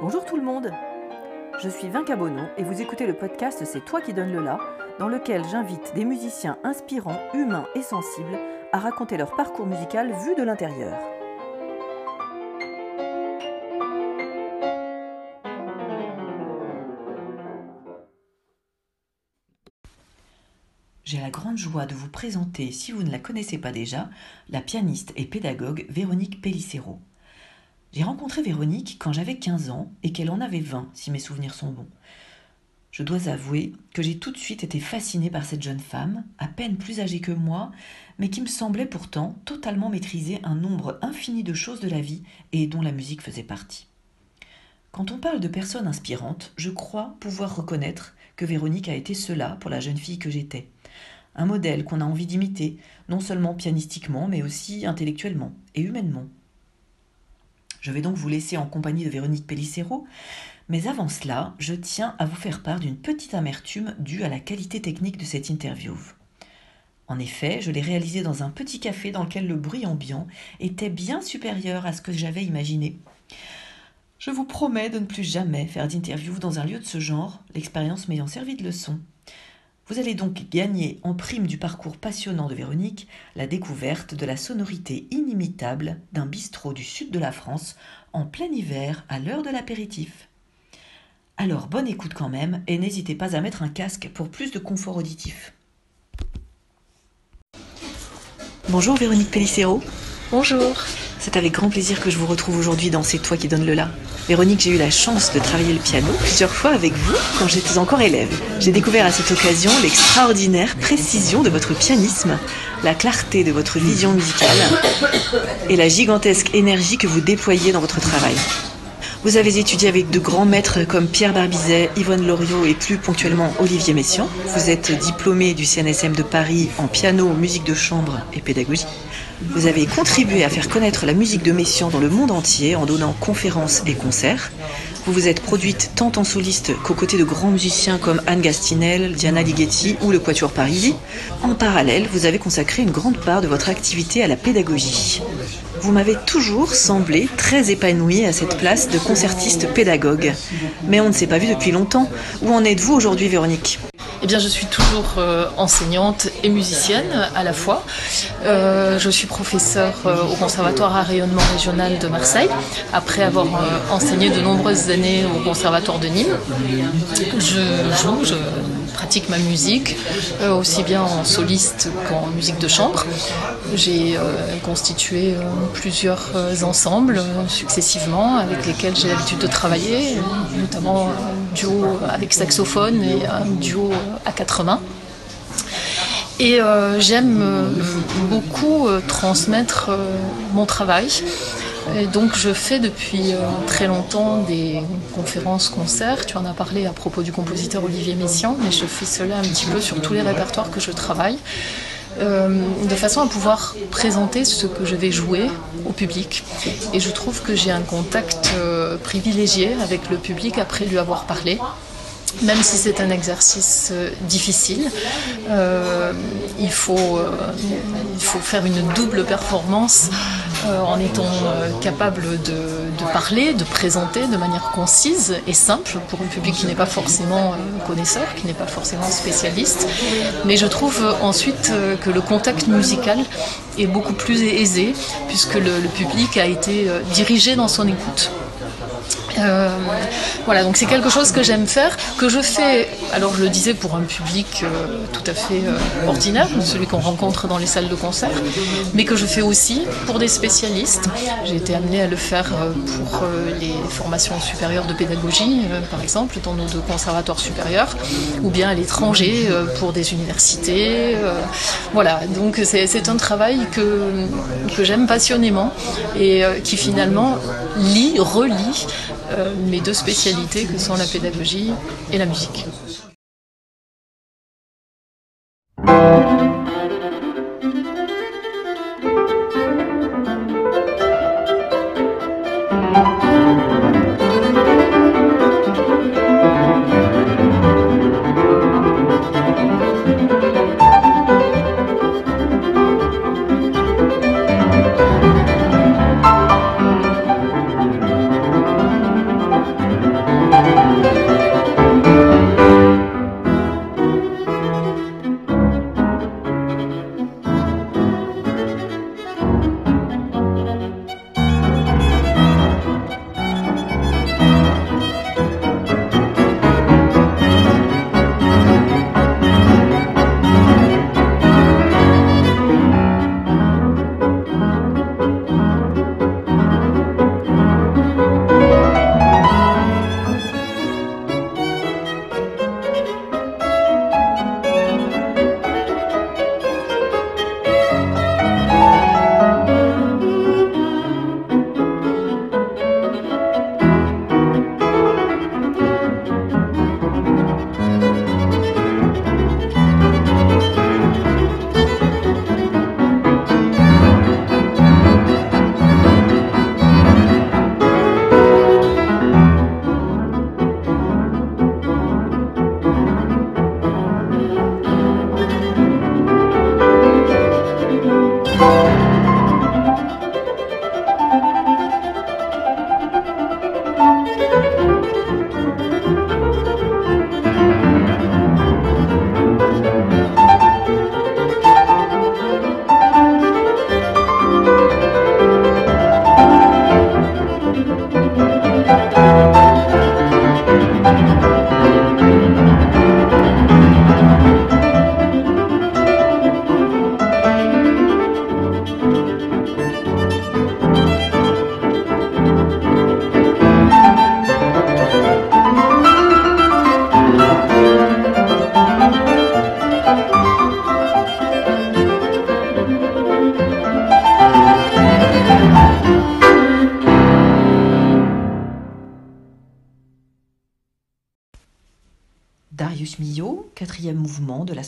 Bonjour tout le monde Je suis Vinca Bono et vous écoutez le podcast C'est toi qui donne le la, dans lequel j'invite des musiciens inspirants, humains et sensibles à raconter leur parcours musical vu de l'intérieur. J'ai la grande joie de vous présenter, si vous ne la connaissez pas déjà, la pianiste et pédagogue Véronique Pellicero. J'ai rencontré Véronique quand j'avais 15 ans et qu'elle en avait 20, si mes souvenirs sont bons. Je dois avouer que j'ai tout de suite été fascinée par cette jeune femme, à peine plus âgée que moi, mais qui me semblait pourtant totalement maîtriser un nombre infini de choses de la vie et dont la musique faisait partie. Quand on parle de personnes inspirantes, je crois pouvoir reconnaître que Véronique a été cela pour la jeune fille que j'étais. Un modèle qu'on a envie d'imiter, non seulement pianistiquement, mais aussi intellectuellement et humainement. Je vais donc vous laisser en compagnie de Véronique Pellicero, mais avant cela, je tiens à vous faire part d'une petite amertume due à la qualité technique de cette interview. En effet, je l'ai réalisée dans un petit café dans lequel le bruit ambiant était bien supérieur à ce que j'avais imaginé. Je vous promets de ne plus jamais faire d'interview dans un lieu de ce genre, l'expérience m'ayant servi de leçon. Vous allez donc gagner en prime du parcours passionnant de Véronique la découverte de la sonorité inimitable d'un bistrot du sud de la France en plein hiver à l'heure de l'apéritif. Alors bonne écoute quand même et n'hésitez pas à mettre un casque pour plus de confort auditif. Bonjour Véronique Pellicero. Bonjour. C'est avec grand plaisir que je vous retrouve aujourd'hui dans C'est toi qui donne le là. Véronique, j'ai eu la chance de travailler le piano plusieurs fois avec vous quand j'étais encore élève. J'ai découvert à cette occasion l'extraordinaire précision de votre pianisme, la clarté de votre vision musicale et la gigantesque énergie que vous déployez dans votre travail. Vous avez étudié avec de grands maîtres comme Pierre Barbizet, Yvonne Loriot et plus ponctuellement Olivier Messiaen. Vous êtes diplômé du CNSM de Paris en piano, musique de chambre et pédagogie. Vous avez contribué à faire connaître la musique de Messiaen dans le monde entier en donnant conférences et concerts. Vous vous êtes produite tant en soliste qu'aux côtés de grands musiciens comme Anne Gastinel, Diana Ligeti ou le Quatuor Parisi. En parallèle, vous avez consacré une grande part de votre activité à la pédagogie. Vous m'avez toujours semblé très épanouie à cette place de concertiste pédagogue. Mais on ne s'est pas vu depuis longtemps. Où en êtes-vous aujourd'hui, Véronique? Eh bien, je suis toujours euh, enseignante et musicienne à la fois. Euh, je suis professeure euh, au Conservatoire à rayonnement régional de Marseille, après avoir enseigné de nombreuses années au Conservatoire de Nîmes. Je joue, je pratique ma musique, aussi bien en soliste qu'en musique de chambre. J'ai constitué plusieurs ensembles successivement avec lesquels j'ai l'habitude de travailler, notamment un duo avec saxophone et un duo à quatre mains. Et euh, j'aime euh, beaucoup euh, transmettre mon travail. Et donc je fais depuis très longtemps des conférences, concerts. Tu en as parlé à propos du compositeur Olivier Messiaen, mais je fais cela un petit peu sur tous les répertoires que je travaille. de façon à pouvoir présenter ce que je vais jouer au public. Et je trouve que j'ai un contact privilégié avec le public après lui avoir parlé même si c'est un exercice euh, difficile, euh, il, faut, euh, il faut faire une double performance en étant capable de, parler, de présenter de manière concise et simple pour un public qui n'est pas forcément connaisseur, qui n'est pas forcément spécialiste. Mais je trouve ensuite que le contact musical est beaucoup plus aisé puisque le public a été dirigé dans son écoute. Euh, voilà, donc c'est quelque chose que j'aime faire, que je fais, alors je le disais, pour un public euh, tout à fait euh, ordinaire, celui qu'on rencontre dans les salles de concert, mais que je fais aussi pour des spécialistes. J'ai été amenée à le faire pour les formations supérieures de pédagogie, par exemple, dans nos deux conservatoires supérieurs, ou bien à l'étranger pour des universités. voilà, donc c'est un travail que, j'aime passionnément et qui finalement lit, relie mes deux spécialités que sont la pédagogie et la musique.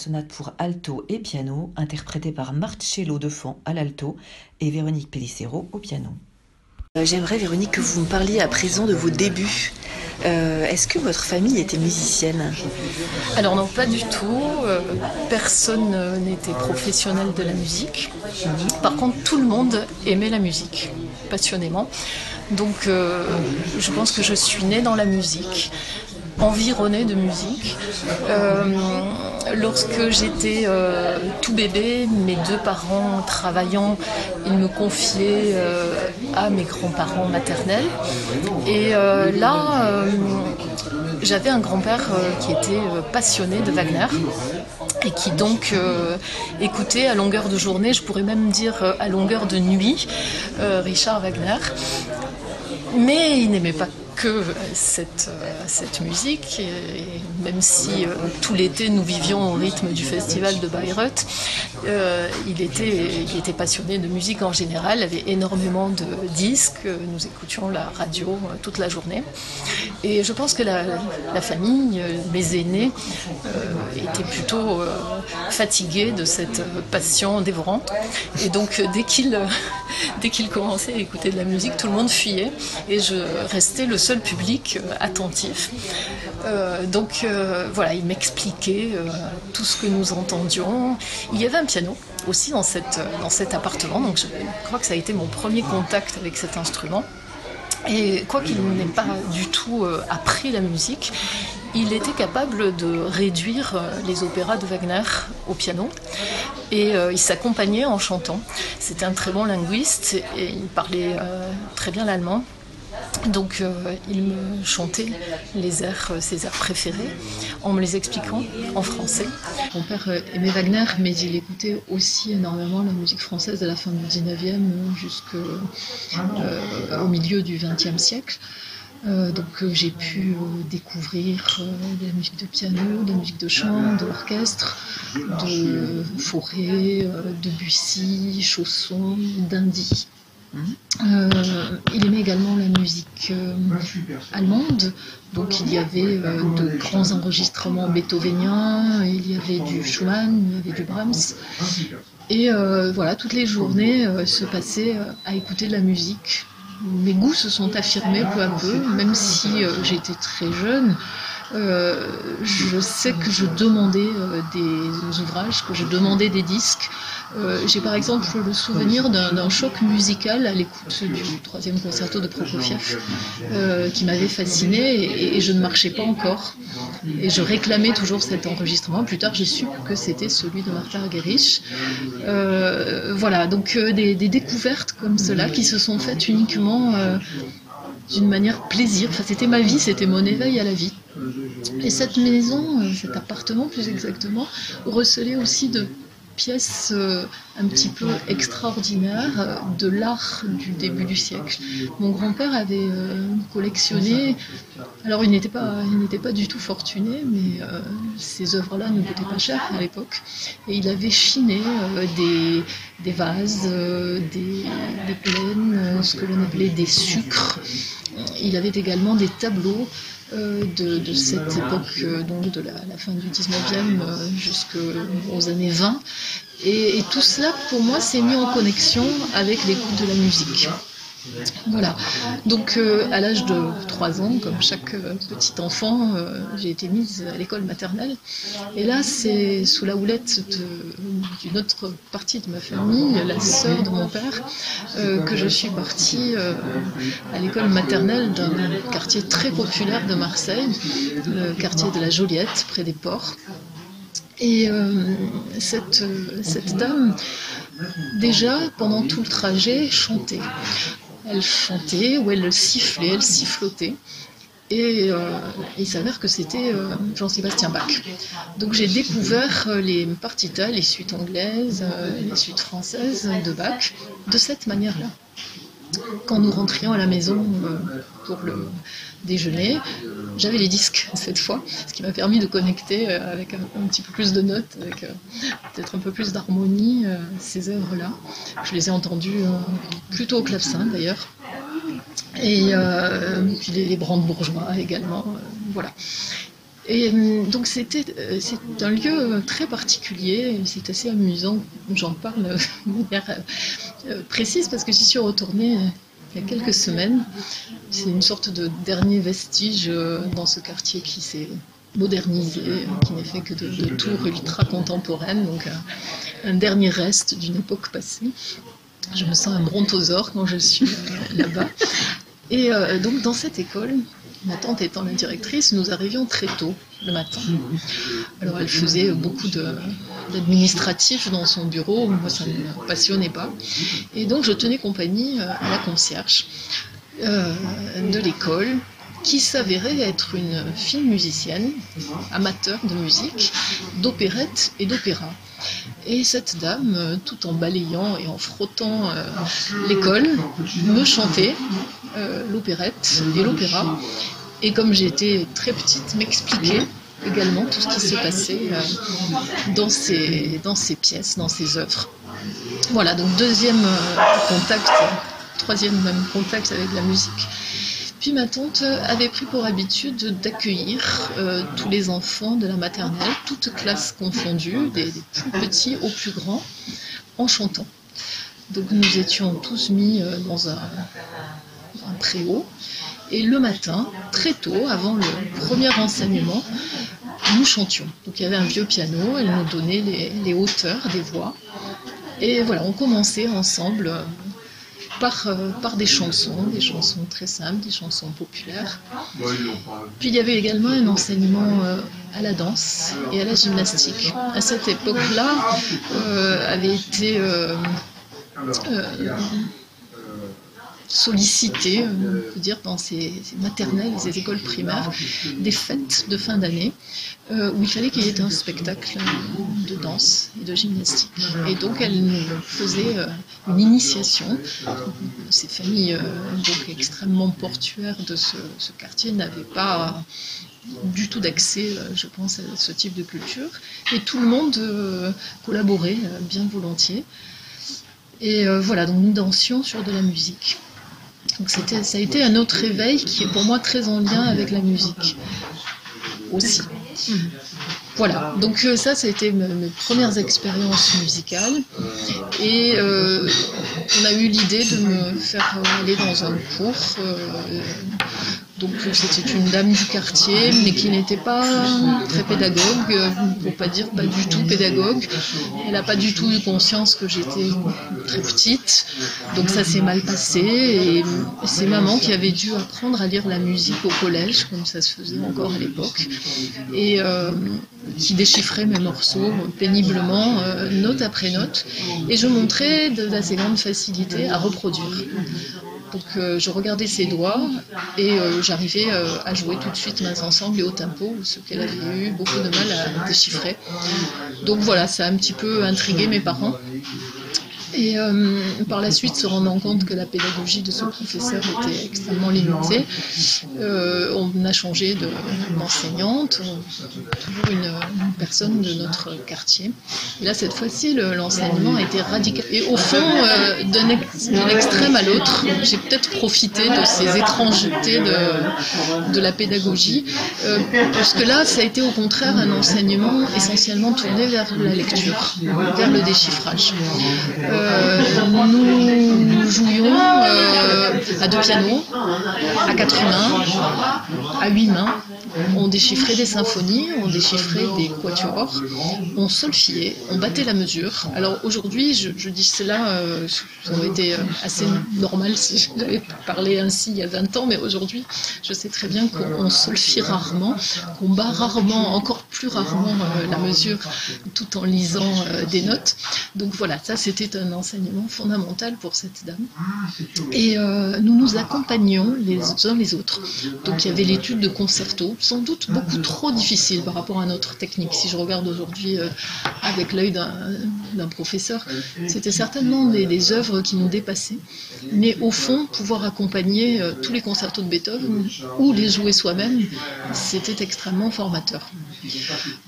Sonate pour alto et piano, interprété par Marcello Defant à l'alto et Véronique Pellicero au piano. Euh, j'aimerais, Véronique, que vous me parliez à présent de vos débuts. Euh, est-ce que votre famille était musicienne? Alors non, pas du tout. Euh, personne n'était professionnel de la musique. Par contre, tout le monde aimait la musique, passionnément. Donc je pense que je suis née dans la musique environnée de musique. Euh, lorsque j'étais euh, tout bébé, mes deux parents travaillant, ils me confiaient euh, à mes grands-parents maternels. Et là, j'avais un grand-père qui était passionné de Wagner et qui donc écoutait à longueur de journée, je pourrais même dire à longueur de nuit, Richard Wagner. Mais il n'aimait pas cette, euh, cette musique, et même si euh, tout l'été nous vivions au rythme du festival de Bayreuth, euh, il, était, il était passionné de musique en général, il avait énormément de disques, nous écoutions la radio toute la journée. Et je pense que la, famille, mes aînés, étaient plutôt fatigués de cette passion dévorante. Et donc dès qu'il dès qu'il commençait à écouter de la musique, tout le monde fuyait et je restais le seul public euh, attentif. Euh, donc euh, voilà, il m'expliquait tout ce que nous entendions. Il y avait un piano aussi dans, cette, dans cet appartement, donc je crois que ça a été mon premier contact avec cet instrument. Et quoi qu'il n'ait pas du tout appris la musique, il était capable de réduire les opéras de Wagner au piano et il s'accompagnait en chantant. C'était un très bon linguiste et il parlait très bien l'allemand. Donc euh, il me chantait les airs, euh, ses airs préférés, en me les expliquant en français. Mon père euh, aimait Wagner, mais il écoutait aussi énormément la musique française à la fin du 19e jusqu'au milieu du 20e siècle. donc j'ai pu découvrir de la musique de piano, de la musique de chant, de l'orchestre, de Forêt, de Bussy, Chausson, d'Indy. Euh, il aimait également la musique euh, allemande, donc il y avait euh, de grands enregistrements beethoveniens, il y avait du Schumann, il y avait du Brahms. Et voilà, toutes les journées se passaient à écouter de la musique. Mes goûts se sont affirmés peu à peu, même si j'étais très jeune. Je sais que je demandais des ouvrages, que je demandais des disques. Euh, j'ai par exemple le souvenir d'un choc musical à l'écoute du troisième concerto de Prokofiev euh, qui m'avait fasciné et, je ne marchais pas encore. Et je réclamais toujours cet enregistrement. Plus tard, j'ai su que c'était celui de Martha Argerich. Euh, voilà, donc des, découvertes comme cela qui se sont faites uniquement d'une manière plaisir. Enfin, c'était ma vie, c'était mon éveil à la vie. Et cette maison, cet appartement plus exactement, recelait aussi de pièce euh, un petit peu extraordinaire euh, de l'art du début du siècle. Mon grand-père avait euh, collectionné, alors il n'était pas, pas du tout fortuné, mais ces œuvres-là ne coûtaient pas cher à l'époque, et il avait chiné des, des, vases, des plaines, ce que l'on appelait des sucres. Il avait également des tableaux euh, de, cette époque, euh, donc de la, fin du 19e euh, jusqu'aux années 20. et, tout cela, pour moi, s'est mis en connexion avec l'écoute de la musique. Voilà. Donc, euh, à l'âge de 3 ans, comme chaque euh, petit enfant, euh, j'ai été mise à l'école maternelle. Et là, c'est sous la houlette d'une autre partie de ma famille, la sœur de mon père, que je suis partie à l'école maternelle d'un quartier très populaire de Marseille, le quartier de la Joliette, près des ports. Et cette, cette dame, déjà pendant tout le trajet, chantait elle chantait ou elle sifflait, elle sifflotait. Et euh, il s'avère que c'était euh, Jean-Sébastien Bach. Donc j'ai découvert euh, les partitas, les suites anglaises, les suites françaises de Bach de cette manière-là. Quand nous rentrions à la maison pour le déjeuner, j'avais les disques cette fois, ce qui m'a permis de connecter avec un, petit peu plus de notes, avec peut-être un peu plus d'harmonie ces œuvres-là. Je les ai entendues plutôt au clavecin d'ailleurs. Et puis les, les brandebourgeois également. voilà. Et euh, donc c'était euh, c'est un lieu très particulier, c'est assez amusant, j'en parle de manière précise parce que j'y suis retournée il y a quelques semaines. C'est une sorte de dernier vestige dans ce quartier qui s'est modernisé, qui n'est fait que de, tours ultra contemporaines, donc un dernier reste d'une époque passée. Je me sens un brontosaure quand je suis là-bas. Et donc dans cette école, Ma tante étant la directrice, nous arrivions très tôt le matin. Alors elle faisait beaucoup d'administratif dans son bureau, moi ça ne me passionnait pas. Et donc je tenais compagnie euh, à la concierge euh, de l'école qui s'avérait être une fille musicienne, amateur de musique, d'opérette et d'opéra. Et cette dame, euh, tout en balayant et en frottant l'école, me chantait l'opérette et l'opéra. Et comme j'étais très petite, m'expliquait également tout ce qui s'est passé euh, dans, ces, dans ces pièces, dans ces œuvres. Voilà, donc deuxième euh, contact, troisième même contact avec la musique. Puis ma tante avait pris pour habitude d'accueillir euh, tous les enfants de la maternelle, toutes classes confondues, des, plus petits aux plus grands, en chantant. Donc nous étions tous mis dans un, préau et le matin, très tôt, avant le premier enseignement, nous chantions. Donc il y avait un vieux piano, elle nous donnait les, hauteurs des voix. Et voilà, on commençait ensemble euh, par, euh, par des chansons, des chansons très simples, des chansons populaires. Puis il y avait également un enseignement euh, à la danse et à la gymnastique. À cette époque-là, avait été sollicité, on peut dire, dans ces, maternelles ces écoles primaires, des fêtes de fin d'année euh, où il fallait qu'il y ait un spectacle de danse et de gymnastique. Et donc elle nous faisait euh, une initiation. Ces familles euh, extrêmement portuaires de ce, quartier n'avaient pas du tout d'accès, je pense, à ce type de culture. Et tout le monde collaborait bien volontiers. Et voilà, donc nous dansions sur de la musique. Donc ça a été un autre réveil qui est pour moi très en lien avec la musique aussi. Voilà, donc euh, ça, ça a été mes, premières expériences musicales. Et euh, on a eu l'idée de me faire aller dans un cours euh, donc c'était une dame du quartier, mais qui n'était pas très pédagogue, pour pas dire pas du tout pédagogue. Elle n'a pas du tout eu conscience que j'étais très petite, donc ça s'est mal passé. Et c'est maman qui avait dû apprendre à lire la musique au collège, comme ça se faisait encore à l'époque, et euh, qui déchiffrait mes morceaux péniblement, euh, note après note. Et je montrais d'assez grande facilité à reproduire. Donc je regardais ses doigts et euh, j'arrivais euh, à jouer tout de suite mains ensemble et au tempo, ce qu'elle avait eu beaucoup de mal à déchiffrer. Donc voilà, ça a un petit peu intrigué mes parents. Et euh, par la suite, se rendant compte que la pédagogie de ce professeur était extrêmement limitée, euh, on a changé d'enseignante, toujours une, personne de notre quartier. Et là, cette fois-ci, l'enseignement a été radical. Et au fond, euh, d'un extrême à l'autre, j'ai peut-être profité de ces étrangetés de, la pédagogie, puisque là, ça a été au contraire un enseignement essentiellement tourné vers la lecture, vers le déchiffrage. Euh, nous jouions euh, à deux pianos, à quatre mains, à huit mains. On déchiffrait des symphonies, on déchiffrait des quatuors, on solfiait, on battait la mesure. Alors aujourd'hui, je, dis cela, euh, ça aurait été assez normal si j'avais parlé ainsi il y a 20 ans, mais aujourd'hui, je sais très bien qu'on solfie rarement, qu'on bat rarement, encore plus rarement la mesure, tout en lisant des notes. Donc voilà, ça c'était un enseignement fondamental pour cette dame. Et euh, nous nous accompagnions les uns les autres. Donc il y avait l'étude de concerto, sans doute beaucoup trop difficile par rapport à notre technique. Si je regarde aujourd'hui euh, avec l'œil d'un professeur, c'était certainement des, œuvres qui nous dépassaient. Mais au fond, pouvoir accompagner euh, tous les concertos de Beethoven ou les jouer soi-même, c'était extrêmement formateur.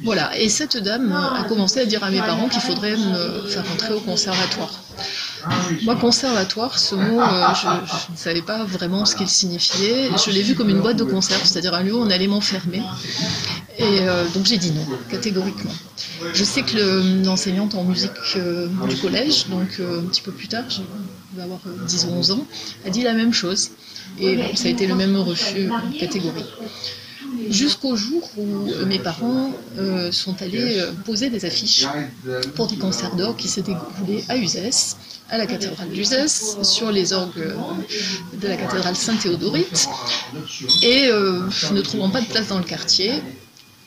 Voilà, et cette dame a commencé à dire à mes parents qu'il faudrait me faire entrer au conservatoire. Moi, conservatoire, ce mot, euh, je, ne savais pas vraiment ce qu'il signifiait. Je l'ai vu comme une boîte de conserve, c'est-à-dire un lieu où on allait m'enfermer. Et euh, donc j'ai dit non, catégoriquement. Je sais que l'enseignante en musique euh, du collège, donc un petit peu plus tard, je vais avoir 10 ou 11 ans, a dit la même chose. Et ça a été le même refus catégorique jusqu'au jour où mes parents sont allés poser des affiches pour des concerts d'or qui s'étaient déroulés à Uzès, à la cathédrale d'Uzès, sur les orgues de la cathédrale Saint-Théodorite. Et euh, ne trouvant pas de place dans le quartier,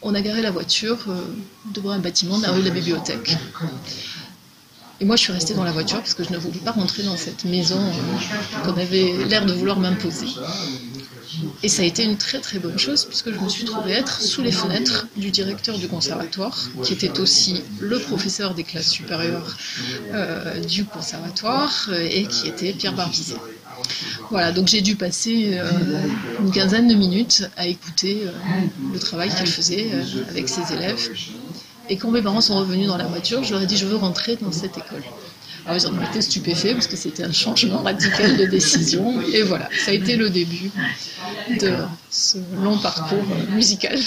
on a garé la voiture devant un bâtiment de la rue de la Bibliothèque. Et moi, je suis restée dans la voiture parce que je ne voulais pas rentrer dans cette maison qu'on avait l'air de vouloir m'imposer. Et ça a été une très très bonne chose puisque je me suis trouvée être sous les fenêtres du directeur du conservatoire, qui était aussi le professeur des classes supérieures euh, du conservatoire euh, et qui était Pierre Barbizet. Voilà, donc j'ai dû passer euh, une quinzaine de minutes à écouter le travail qu'il faisait avec ses élèves. Et quand mes parents sont revenus dans la voiture, je leur ai dit je veux rentrer dans cette école. Alors ils ont été stupéfaits parce que c'était un changement radical de décision. Et voilà, ça a été le début de ce long parcours musical.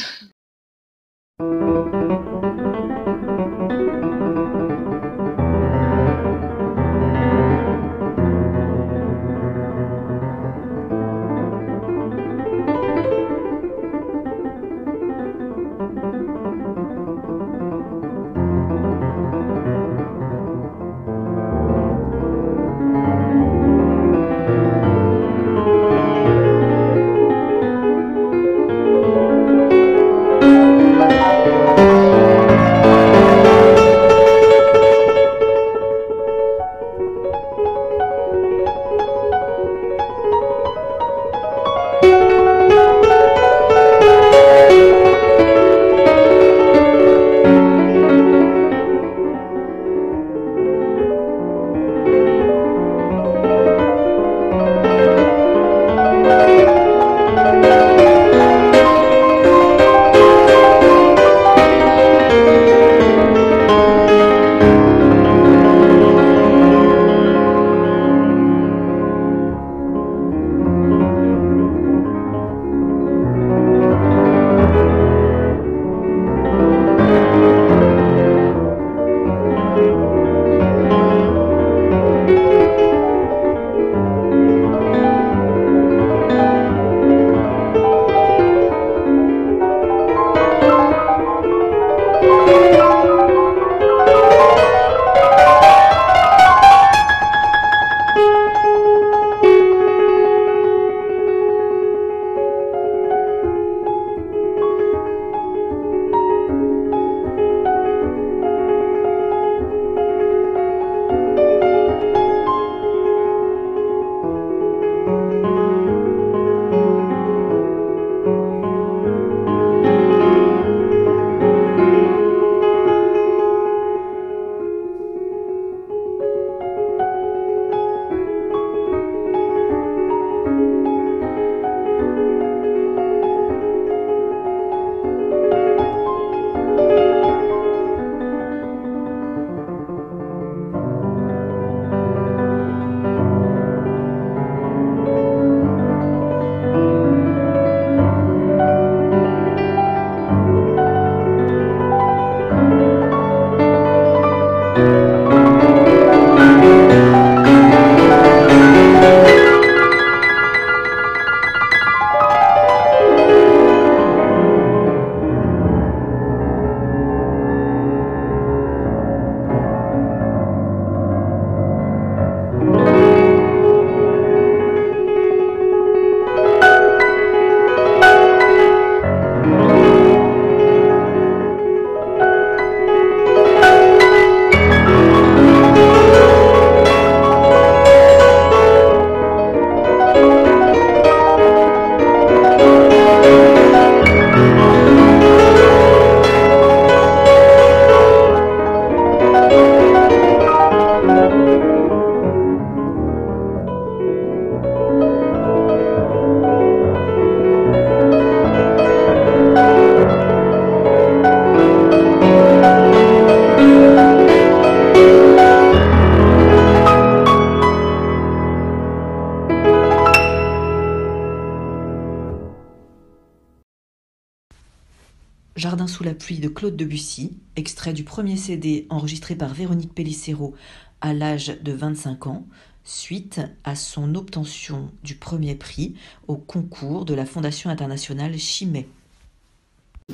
De Claude Debussy, extrait du premier CD enregistré par Véronique Pellicero à l'âge de 25 ans, suite à son obtention du premier prix au concours de la Fondation internationale Chimay.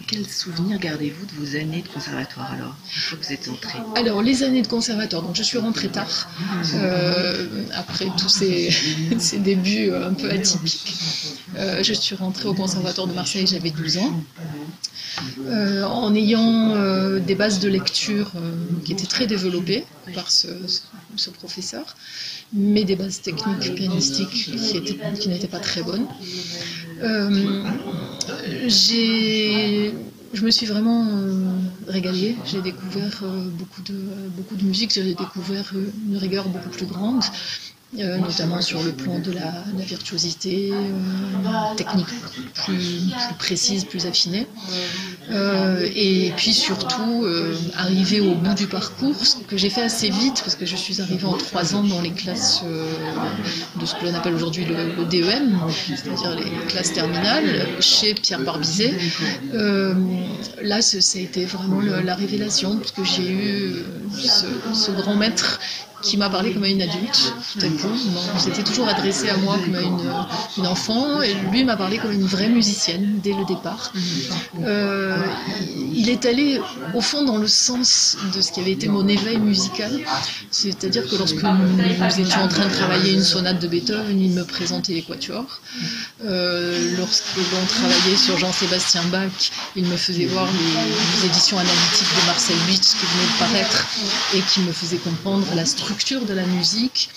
Quel souvenir gardez-vous de vos années de conservatoire alors, une fois que vous êtes entrée Alors, les années de conservatoire, donc je suis rentrée tard, euh, après tous ces, ces, débuts un peu atypiques. Euh, je suis rentrée au conservatoire de Marseille, j'avais 12 ans. Euh, en ayant des bases de lecture qui étaient très développées par ce, ce, professeur, mais des bases techniques pianistiques qui n'étaient pas très bonnes. J'ai je me suis vraiment régalée. J'ai découvert beaucoup, de, beaucoup de musique, j'ai découvert une rigueur beaucoup plus grande. Euh, notamment sur le plan de la, la virtuosité, euh, technique plus, plus, précise, plus affinée. Euh, et puis surtout, euh, arriver au bout du parcours, ce que j'ai fait assez vite, parce que je suis arrivée en trois ans dans les classes euh, de ce que l'on appelle aujourd'hui le, le, DEM, c'est-à-dire les classes terminales, chez Pierre Barbizet. là, ça a été vraiment la révélation, parce que j'ai eu ce, grand maître qui m'a parlé comme à une adulte, tout à coup. On s'était toujours adressé à moi comme à une, enfant, et lui m'a parlé comme une vraie musicienne dès le départ. Euh, il est allé au fond dans le sens de ce qui avait été mon éveil musical, c'est-à-dire que lorsque nous, étions en train de travailler une sonate de Beethoven, il me présentait les quatuors. Euh, lorsque l'on travaillait sur Jean-Sébastien Bach, il me faisait voir les, les, éditions analytiques de Marcel Beach qui venaient de paraître et qui me faisaient comprendre la structure de la musique,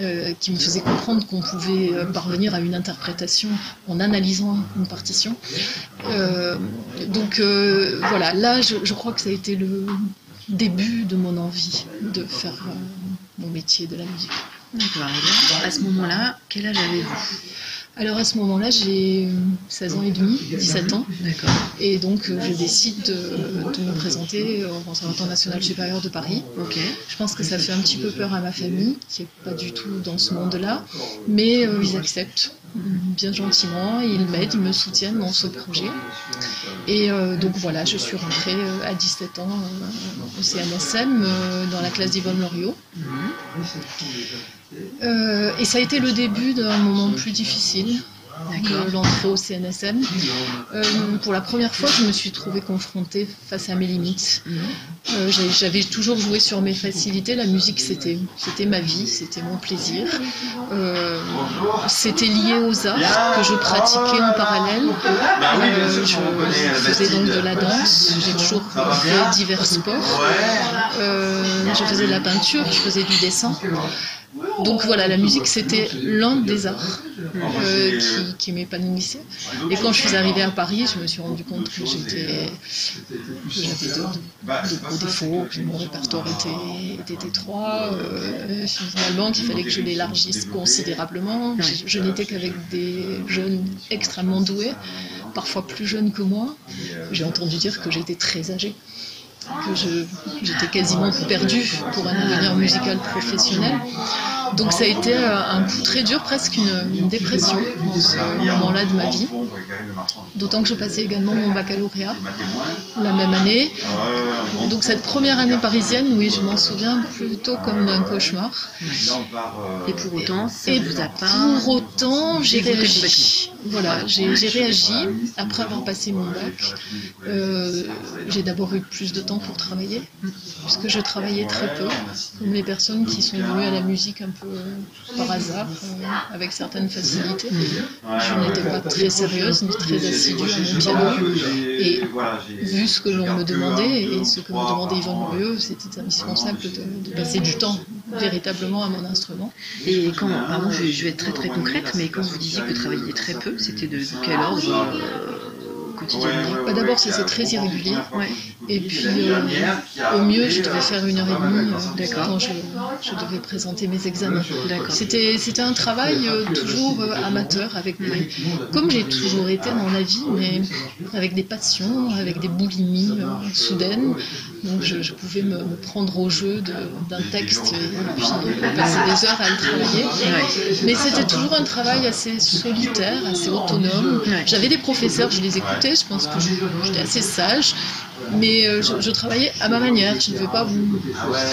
euh, qui me faisait comprendre qu'on pouvait euh, parvenir à une interprétation en analysant une partition. Euh, donc voilà, là je, je, crois que ça a été le début de mon envie de faire mon métier de la musique. D'accord. À ce moment-là, quel âge avez-vous? Alors à ce moment-là, j'ai 16 ans et demi, 17 ans. Et donc je décide de, de, me présenter au Conservatoire national supérieur de Paris. Okay. Je pense que ça fait un petit peu peur à ma famille, qui n'est pas du tout dans ce monde-là, mais euh, ils acceptent bien gentiment, ils m'aident, ils me soutiennent dans ce projet. Et euh, donc voilà, je suis rentrée euh, à 17 ans euh, au CNSM dans la classe d'Yvonne Loriot. Euh, et ça a été le début d'un moment plus difficile de l'entrée au CNSM. Euh, pour la première fois, je me suis trouvée confrontée face à mes limites. Euh, J'avais toujours joué sur mes facilités. La musique, c'était ma vie, c'était mon plaisir. Euh, c'était lié aux arts que je pratiquais en parallèle. Euh, je faisais donc de la danse. J'ai toujours fait divers sports. Je faisais de la peinture, je faisais du dessin. Donc voilà, la musique c'était l'un des arts euh, qui, qui m'épanouissait. Et quand je suis arrivée à Paris, je me suis rendu compte que j'étais, j'avais de, gros défauts, que mon répertoire était, était étroit, euh, finalement qu'il fallait que je l'élargisse considérablement. Je, je n'étais qu'avec des jeunes extrêmement doués, parfois plus jeunes que moi. J'ai entendu dire que j'étais très âgée que j'étais quasiment perdue pour un avenir musical professionnel. Donc ça a été un coup très dur, presque une, une dépression dans ce moment-là de ma vie. D'autant que je passais également mon baccalauréat la même année. Donc cette première année parisienne, oui, je m'en souviens plutôt comme d'un cauchemar. Et pour autant, ça Et vous a pas... Pour autant, j'ai réagi. Voilà, j'ai réagi après avoir passé mon bac. Euh, j'ai d'abord eu plus de temps pour travailler, puisque je travaillais très peu, comme les personnes qui sont venues à la musique un peu par hasard, euh, avec certaines facilités. Je n'étais pas très sérieuse ni très assidue à mon piano. Et vu ce que l'on me demandait et ce que me demandait Yvonne Lorieux, c'était indispensable de, de, passer du temps véritablement à mon instrument. Et quand, pardon, je, je vais être très très concrète, mais quand vous disiez que vous travailliez très peu, c'était de, de quel ordre euh, quotidiennement bah D'abord, c'était très irrégulier. Ouais. Et puis, euh, au mieux, je devais faire une heure et demie euh, quand je, je, devais présenter mes examens. C'était un travail euh, toujours euh, amateur, avec des, comme j'ai toujours été dans la vie, mais avec des passions, avec des boulimies soudaines, Donc je, pouvais me, prendre au jeu d'un texte et puis passer des heures à le travailler. Mais c'était toujours un travail assez solitaire, assez autonome. J'avais des professeurs, je les écoutais, je pense que j'étais assez sage mais euh, je, travaillais à ma manière. Je ne pas,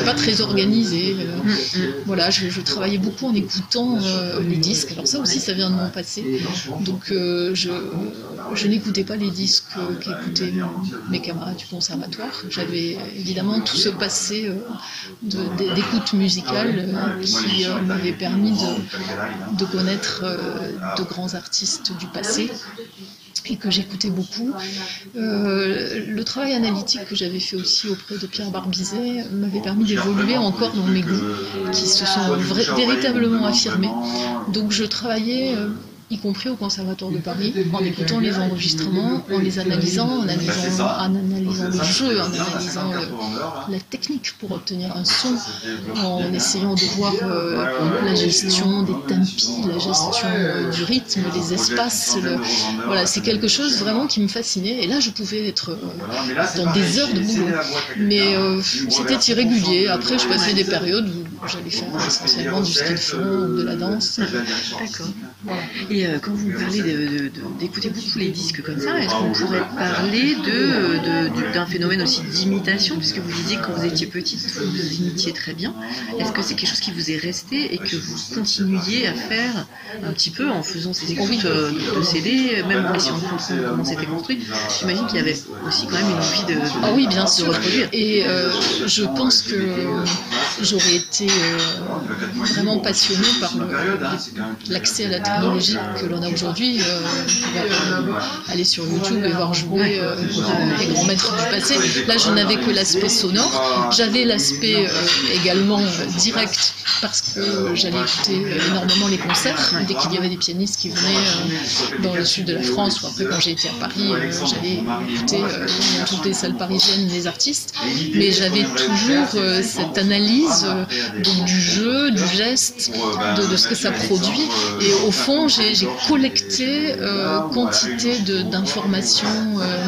pas très organisée. Euh. Voilà, je, travaillais beaucoup en écoutant euh, les disques. Alors ça aussi, ça vient de mon passé. Donc je, n'écoutais pas les disques qu'écoutaient mes camarades du conservatoire. J'avais évidemment tout ce passé d'écoute musicale qui m'avait permis de connaître de grands artistes du passé et que j'écoutais beaucoup. Euh, le travail analytique que j'avais fait aussi auprès de Pierre Barbizet m'avait permis d'évoluer encore dans mes goûts, qui se sont véritablement affirmés. Donc je travaillais euh, y compris au Conservatoire de Paris, en écoutant les enregistrements, en les analysant, en analysant, en analysant le jeu, en analysant la technique pour obtenir un son, en essayant de voir euh, la gestion des tempi, la gestion euh, du rythme, les espaces. Voilà, c'est quelque chose vraiment qui me fascinait. Et là, je pouvais être euh, dans des heures de boulot. Mais c'était irrégulier. Après, je passais des périodes où j'allais faire essentiellement du ski de fond de la danse. D'accord. Et euh, quand vous parlez d'écouter beaucoup les disques comme ça, est-ce qu'on pourrait parler d'un phénomène aussi d'imitation? Puisque vous disiez que quand vous étiez petite, vous imitiez très bien. Est-ce que c'est quelque chose qui vous est resté et que vous continuiez à faire un petit peu en faisant ces écoutes euh, de CD, même en essayant de comprendre comment c'était construit? J'imagine qu'il y avait aussi quand même une envie de, ah oui, bien sûr. Et euh, je pense que j'aurais été vraiment passionnée par l'accès à la technologie que l'on a aujourd'hui. Euh, aller sur YouTube et voir jouer euh, les grands maîtres du passé. Là, je n'avais que l'aspect sonore. J'avais l'aspect euh, également direct parce que j'allais écouter énormément les concerts. Dès qu'il y avait des pianistes qui venaient dans le sud de la France, ou après quand j'ai été à Paris, j'allais écouter dans toutes les salles parisiennes les artistes. Mais j'avais toujours cette analyse du jeu, du geste, de, de, ce que ça produit. Et au fond, j'ai collecté euh, quantité d'informations euh,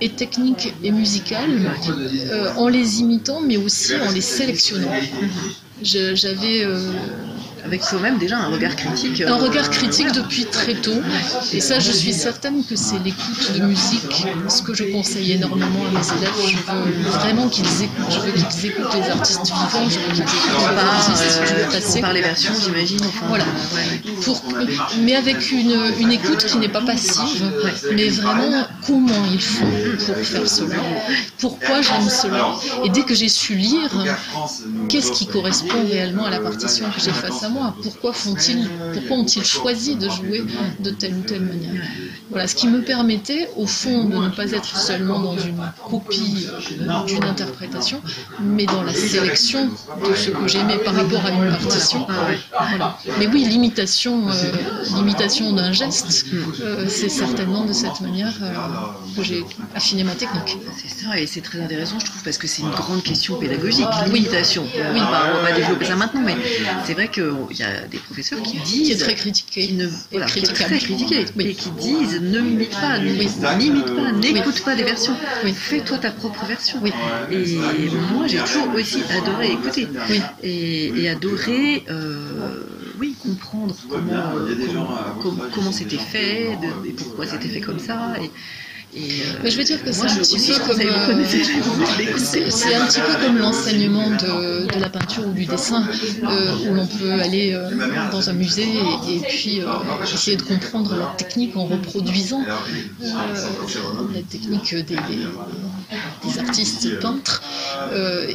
et techniques et musicales euh, en les imitant, mais aussi en les sélectionnant. J'avais avec soi-même déjà un regard critique. Un regard critique depuis très tôt. Et ça, je suis certaine que c'est l'écoute de musique, ce que je conseille énormément à mes élèves. Je veux vraiment qu'ils écoutent. Je veux qu'ils écoutent les artistes vivants, je veux qu'ils écoutent les artistes du passé. Par les versions, j'imagine. voilà. Pour, mais avec une, une écoute qui n'est pas passive, mais vraiment comment ils font pour faire cela, pourquoi j'aime cela? Et dès que j'ai su lire, qu'est-ce qui correspond réellement à la partition que j'ai face à moi? Pourquoi font-ils, pourquoi ont-ils choisi de jouer de telle ou telle manière? Voilà, ce qui me permettait, au fond, de ne pas être seulement dans une copie d'une interprétation, mais dans la sélection de ce que j'aimais par rapport à une partition. Mais oui, l'imitation, euh, l'imitation d'un geste, euh, c'est certainement de cette manière euh, que j'ai affiné ma technique. C'est ça, et c'est très intéressant, je trouve, parce que c'est une grande question pédagogique, l'imitation. Oui, on va développer ça maintenant, mais c'est vrai que y a des professeurs qui disent. Qui très critiqué. Qui ne, voilà, qui très critiqué. Et qui disent ne m'imite pas, n'imite pas, n'écoute pas des versions. Fais-toi ta propre version. Et moi, j'ai toujours aussi adoré écouter. Et, et adoré. Euh, oui, comprendre comment, comment, comment, c'était fait, de, et pourquoi c'était fait comme ça. Et, euh, Mais je veux dire que c'est un, petit peu comme, euh, c'est un petit peu comme l'enseignement de, de, la peinture ou du dessin, euh, où l'on peut aller dans un musée et, puis essayer de comprendre la technique en reproduisant la technique des, des artistes peintres,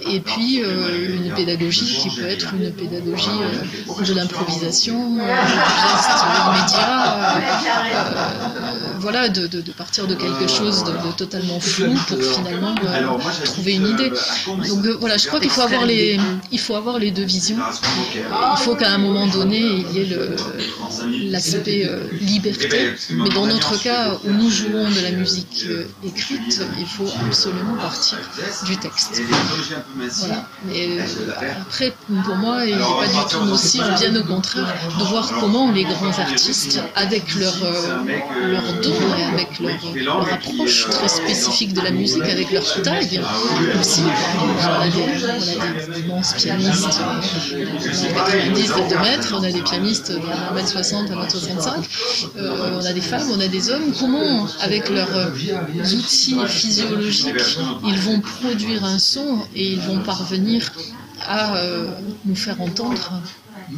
et puis une pédagogie qui peut être une pédagogie de l'improvisation, du geste immédiat, voilà, de, de, de partir de quelque chose de, totalement flou pour finalement euh, trouver une idée. Donc euh, voilà, je crois qu'il faut avoir les, il faut avoir les deux visions. Il faut qu'à un moment donné il y ait l'aspect euh, liberté, mais dans notre cas où nous jouons de la musique écrite, il faut absolument partir du texte. Voilà. Mais après, pour moi, il n'est pas du tout nocif, bien au contraire, de voir comment les grands artistes, avec leur, leur don et avec leur, leur, approche très spécifique de la musique, avec leur taille aussi, on a des, immenses pianistes de 90 de 2 mètres, on a des pianistes de 1m60 à 1m65, euh, on a des femmes, on a des hommes. Comment, avec leurs outils physiologiques, ils vont produire un son et ils vont parvenir à euh, nous faire entendre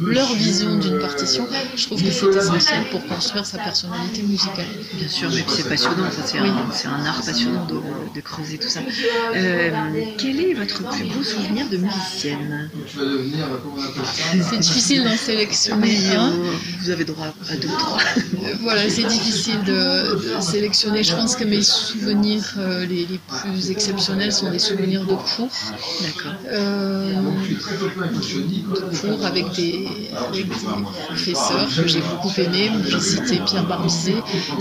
leur vision d'une partition, je trouve que c'est essentiel pour construire sa personnalité musicale. Bien sûr, mais c'est passionnant, c'est un, art passionnant de, creuser tout ça. Euh, quel est votre plus beau souvenir de musicienne? C'est difficile d'en sélectionner un. Vous avez droit à deux ou trois. Euh, voilà, c'est difficile de, sélectionner. Je pense que mes souvenirs euh, les, plus exceptionnels sont des souvenirs de cours. D'accord. de cours avec des avec des professeurs que j'ai beaucoup aimés. J'ai cité Pierre Barbizet,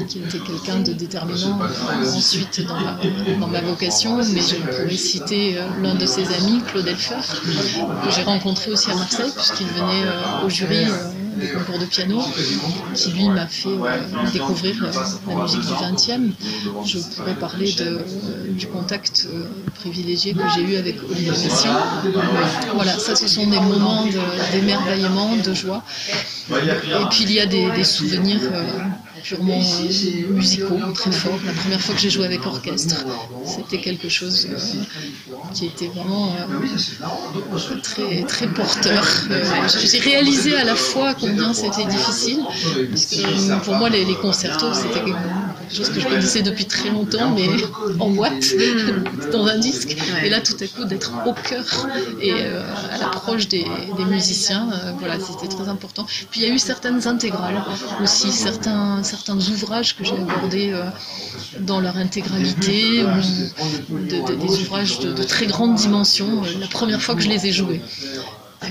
qui était quelqu'un de déterminant ensuite dans ma, vocation, mais je pourrais citer euh, l'un de ses amis, Claude Elfer, que j'ai rencontré aussi à Marseille, puisqu'il venait euh, au jury euh, des concours de piano, qui lui m'a fait découvrir la musique du XXe. Je pourrais parler de, du contact privilégié que j'ai eu avec Olivier Messiaen. Voilà, ça ce sont des moments d'émerveillement, de, joie. Et puis il y a des, souvenirs euh, purement euh, musicaux, très forts. La première fois que j'ai joué avec orchestre, c'était quelque chose euh, qui était vraiment très, très porteur. j'ai réalisé à la fois combien c'était difficile, parce que pour moi les, les concertos, c'était quelque chose que je connaissais depuis très longtemps, mais en boîte, dans un disque. Et là, tout à coup, d'être au cœur et à l'approche des, des, musiciens, voilà, c'était très important. Puis il y a eu certaines intégrales aussi, certains, certains ouvrages que j'ai abordés euh, dans leur intégralité, ou des ouvrages de, de, très grande dimension, euh, la première fois que je les ai joués.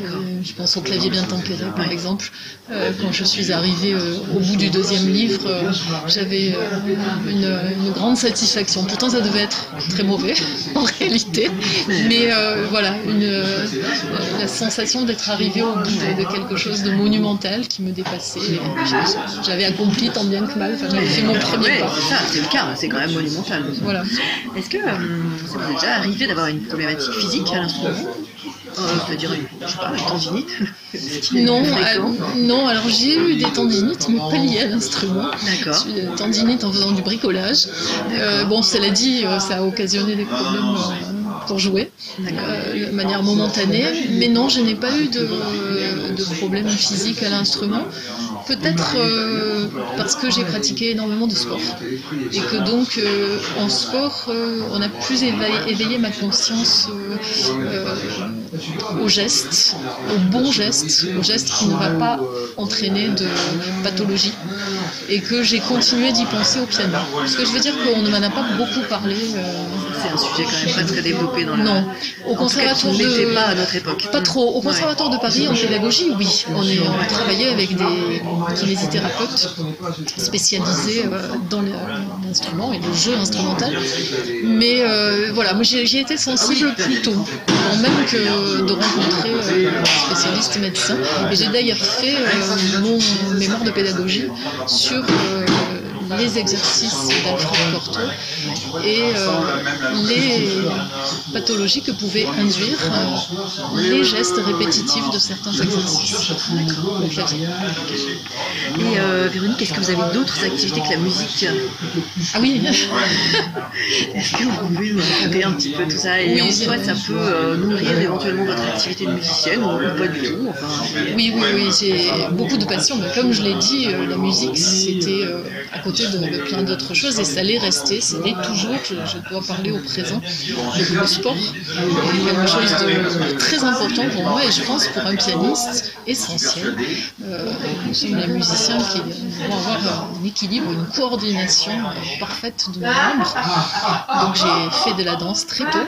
Euh, je pense au clavier bien tempéré, par exemple. Euh, quand je suis arrivée euh, au bout du deuxième livre, j'avais une, grande satisfaction. Pourtant, ça devait être très mauvais en réalité, mais voilà, une, la sensation d'être arrivée au bout de, quelque chose de monumental qui me dépassait. J'avais accompli tant bien que mal. j'avais fait mon premier pas. C'est le cas, c'est quand même monumental. Voilà. Est-ce que ça vous est déjà arrivé d'avoir une problématique physique à l'instrument une, je sais pas, une tendinite Non, euh, non, alors j'ai eu des tendinites, mais pas liées à l'instrument. D'accord. Tendinite en faisant du bricolage. Euh, bon, cela dit, euh, ça a occasionné des problèmes pour jouer de manière momentanée. Mais non, je n'ai pas eu de, de problème physique à l'instrument. Peut-être euh, parce que j'ai pratiqué énormément de sport et que donc euh, en sport euh, on a plus éveillé, ma conscience au geste, au bon geste, au geste qui ne va pas entraîner de pathologie et que j'ai continué d'y penser au piano. Ce que je veux dire qu'on ne m'en a pas beaucoup parlé. C'est un sujet quand même pas très développé dans le. Non, au conservatoire de. pas à notre époque. Pas trop. Au conservatoire de Paris en pédagogie, oui, on est on travaillait avec des kinésithérapeute spécialisé euh, dans l'instrument et le jeu instrumental. Mais euh, voilà, moi j'y été sensible plus tôt, avant même que de rencontrer euh, un spécialiste médecin. Et j'ai d'ailleurs fait mon mémoire de pédagogie sur les exercices d'Alfred Cortot et euh, les pathologies que pouvaient induire euh, les gestes répétitifs de certains exercices. Et euh, Véronique, est-ce que vous avez d'autres activités que la musique Ah oui Est-ce que vous pouvez nous raconter un petit peu tout ça Et en soi, ça peut nourrir éventuellement votre activité de musicienne ou pas du tout Oui, oui, oui, j'ai beaucoup de passion. Mais comme je l'ai dit, la musique, c'était à côté de, plein d'autres choses et ça l'est resté, ça l'est toujours. Je, dois parler au présent. Le, sport est quelque chose de très important pour moi et je pense pour un pianiste essentiel. Euh, nous sommes les musiciens qui vont avoir un équilibre, une coordination parfaite de nos membres. Donc j'ai fait de la danse très tôt,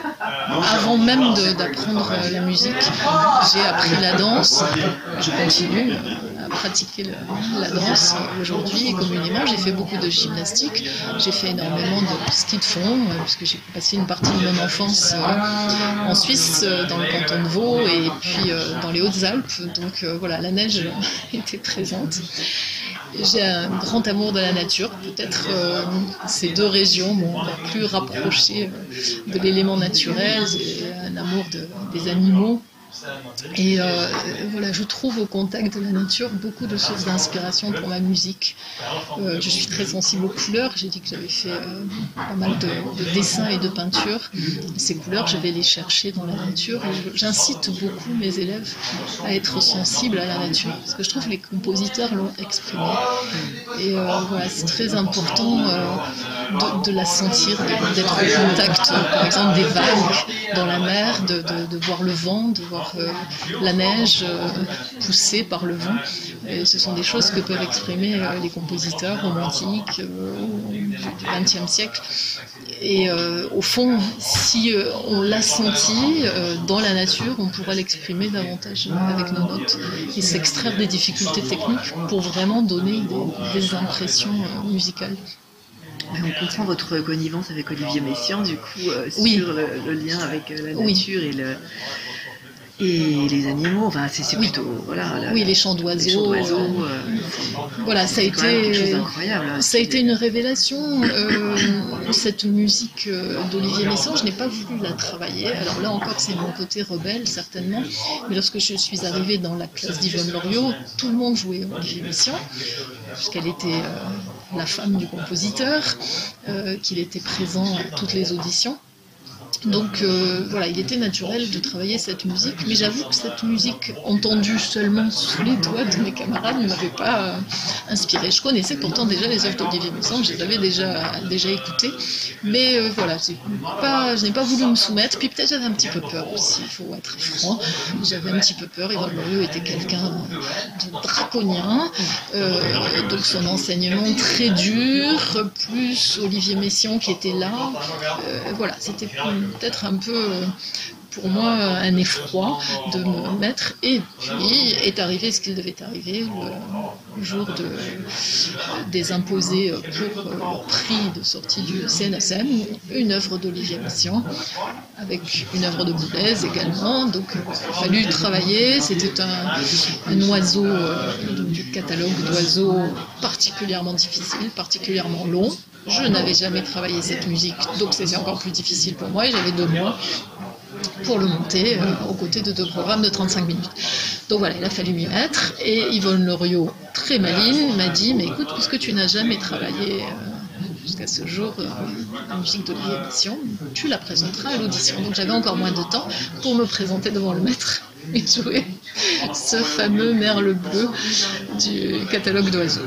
avant même d'apprendre la musique. J'ai appris la danse, je continue pratiquer la danse aujourd'hui communément. J'ai fait beaucoup de gymnastique, j'ai fait énormément de ski de fond, puisque j'ai passé une partie de mon enfance en Suisse, dans le canton de Vaud, et puis dans les Hautes-Alpes. Donc voilà, la neige était présente. J'ai un grand amour de la nature. Peut-être euh, ces deux régions m'ont plus rapproché euh, de l'élément naturel. J'ai un amour des animaux et euh, voilà, je trouve au contact de la nature beaucoup de sources d'inspiration pour ma musique. Euh, je suis très sensible aux couleurs. J'ai dit que j'avais fait euh, pas mal de, dessins et de peintures. Ces couleurs, je vais les chercher dans la nature. J'incite beaucoup mes élèves à être sensibles à la nature parce que je trouve que les compositeurs l'ont exprimé. Et voilà, c'est très important de, la sentir, d'être au contact, par exemple, des vagues dans la mer, de, de voir le vent, de voir euh, la neige euh, poussée par le vent. Et ce sont des choses que peuvent exprimer euh, les compositeurs romantiques du XXe siècle. Et au fond, si on l'a senti dans la nature, on pourra l'exprimer davantage avec nos notes et s'extraire des difficultés techniques pour vraiment donner des, impressions musicales. On comprend votre connivence avec Olivier Messiaen, du coup, sur le, lien avec la nature et le, et les animaux, enfin, c'est plutôt. Voilà, oui, les chants d'oiseaux. Euh, euh, voilà, ça a été. Hein, ça a été une révélation. Euh, cette musique d'Olivier Messant, je n'ai pas voulu la travailler. Alors là encore, c'est mon côté rebelle, certainement. Mais lorsque je suis arrivée dans la classe d'Yvonne Loriot, tout le monde jouait Olivier Messiaen, puisqu'elle était la femme du compositeur, qu'il était présent à toutes les auditions. Donc euh, voilà, il était naturel de travailler cette musique, mais j'avoue que cette musique entendue seulement sous les doigts de mes camarades ne m'avait pas euh, inspiré. Je connaissais pourtant déjà les œuvres d'Olivier Messant, je les avais déjà, déjà écoutées, mais euh, voilà, je n'ai pas voulu me soumettre, puis peut-être j'avais un petit peu peur aussi, il faut être franc, j'avais un petit peu peur, Yvan Loriot était quelqu'un de draconien, donc son enseignement très dur, plus Olivier Messiaen qui était là, voilà, c'était peut-être un peu euh, pour moi un effroi de me mettre. Et puis est arrivé ce qu'il devait arriver le jour de, des imposés pour le prix de sortie du CNSM, une œuvre d'Olivier Messiaen, avec une œuvre de Boulez également. Donc il a fallu travailler. C'était un, oiseau euh, du catalogue d'oiseaux particulièrement difficile, particulièrement long. Je n'avais jamais travaillé cette musique, donc c'était encore plus difficile pour moi et j'avais deux mois pour le monter euh, aux côtés de deux programmes de 35 minutes. Donc voilà, il a fallu m'y mettre. Et Yvonne Loriot, très maligne, m'a dit Mais écoute, puisque tu n'as jamais travaillé euh, jusqu'à ce jour euh, la musique de l'émission, tu la présenteras à l'audition. Donc j'avais encore moins de temps pour me présenter devant le maître et jouer ce fameux merle bleu du catalogue d'oiseaux.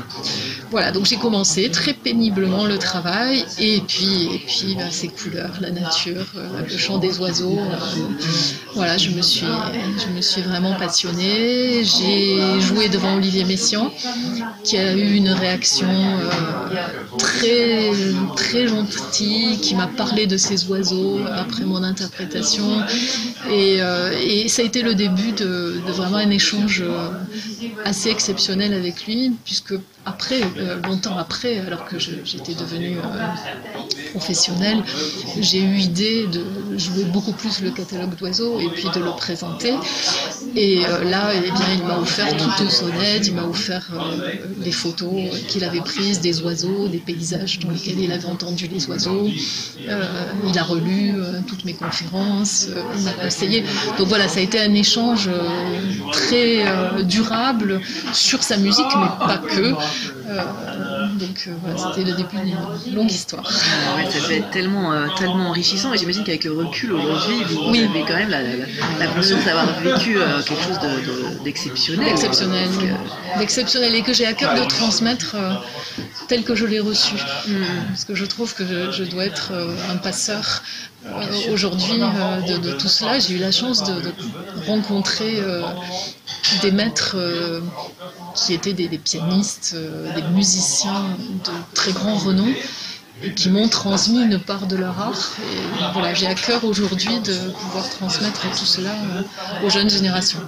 Voilà, donc j'ai commencé très péniblement le travail, et puis, et puis bah, ces couleurs, la nature, euh, le chant des oiseaux. Euh, voilà, je me suis, je me suis vraiment passionnée. J'ai joué devant Olivier Messiaen, qui a eu une réaction euh, très, très gentille, qui m'a parlé de ces oiseaux après mon interprétation, et, ça a été le début de vraiment un échange assez exceptionnel avec lui, puisque après, euh, longtemps après, alors que j'étais devenue euh, professionnelle, j'ai eu idée de jouer beaucoup plus le catalogue d'oiseaux et puis de le présenter. Et euh, là, eh bien, il m'a offert toute son aide, il m'a offert les photos qu'il avait prises des oiseaux, des paysages dans lesquels il avait entendu les oiseaux. il a relu toutes mes conférences, il m'a conseillé. Donc voilà, ça a été un échange très durable sur sa musique, mais pas que. Euh, donc euh, voilà, c'était le début d'une longue histoire. Ah ça devait être tellement, euh, tellement enrichissant et j'imagine qu'avec le recul aujourd'hui, vous avez quand même la, conscience d'avoir vécu quelque chose d'exceptionnel. De, Exceptionnel. D'exceptionnel et que j'ai à cœur de transmettre tel que je l'ai reçu. Hmm. Parce que je trouve que je, dois être un passeur aujourd'hui de, tout cela. J'ai eu la chance de, rencontrer des maîtres qui étaient des, pianistes, euh, des musiciens de très grand renom et qui m'ont transmis une part de leur art. Et voilà, j'ai à cœur aujourd'hui de pouvoir transmettre tout cela euh, aux jeunes générations.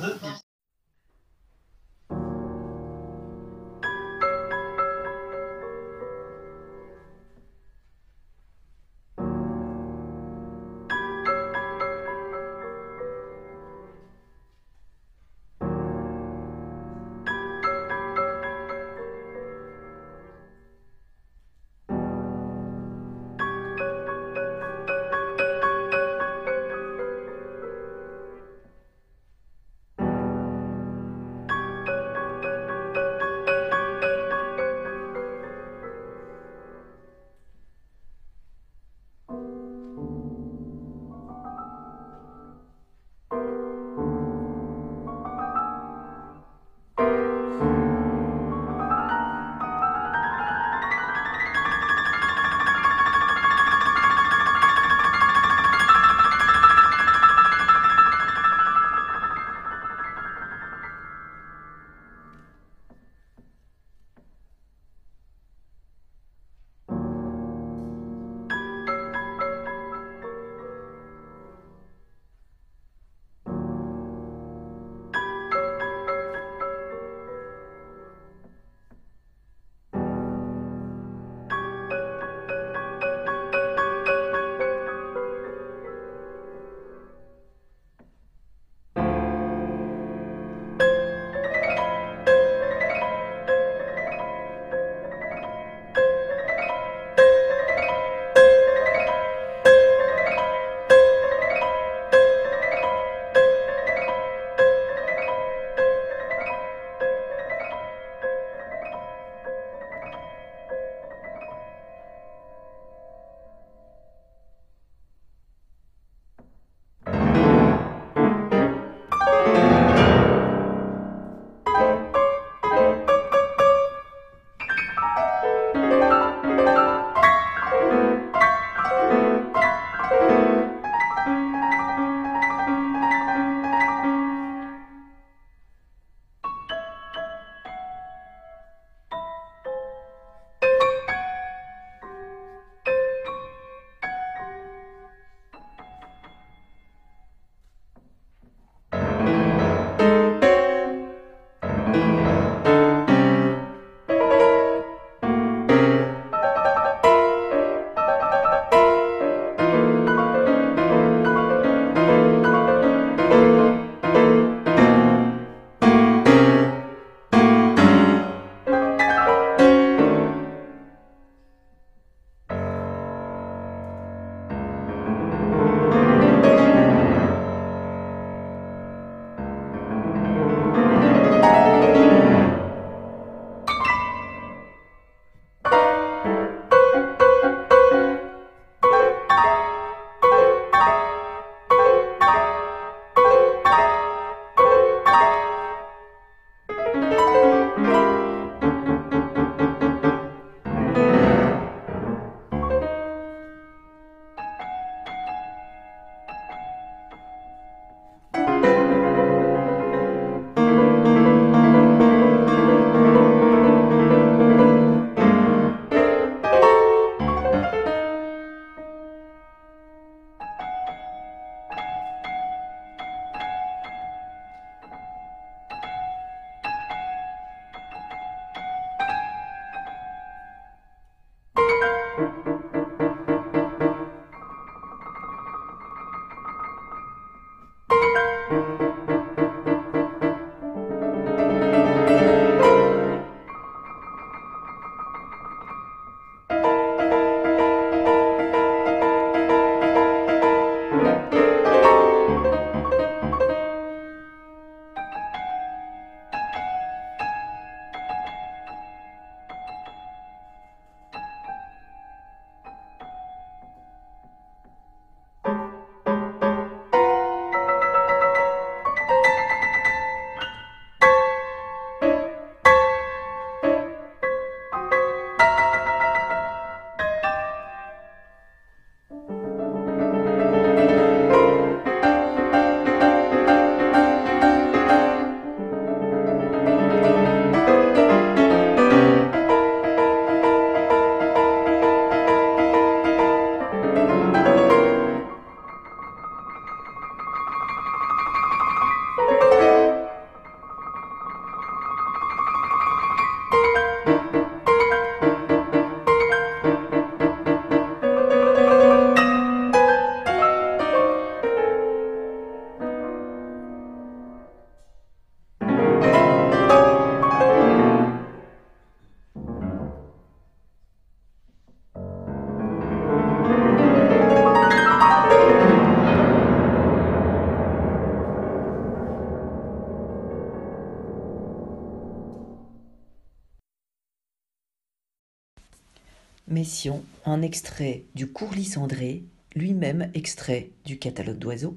Mession, un extrait du Courlis Cendré, lui-même extrait du catalogue d'oiseaux,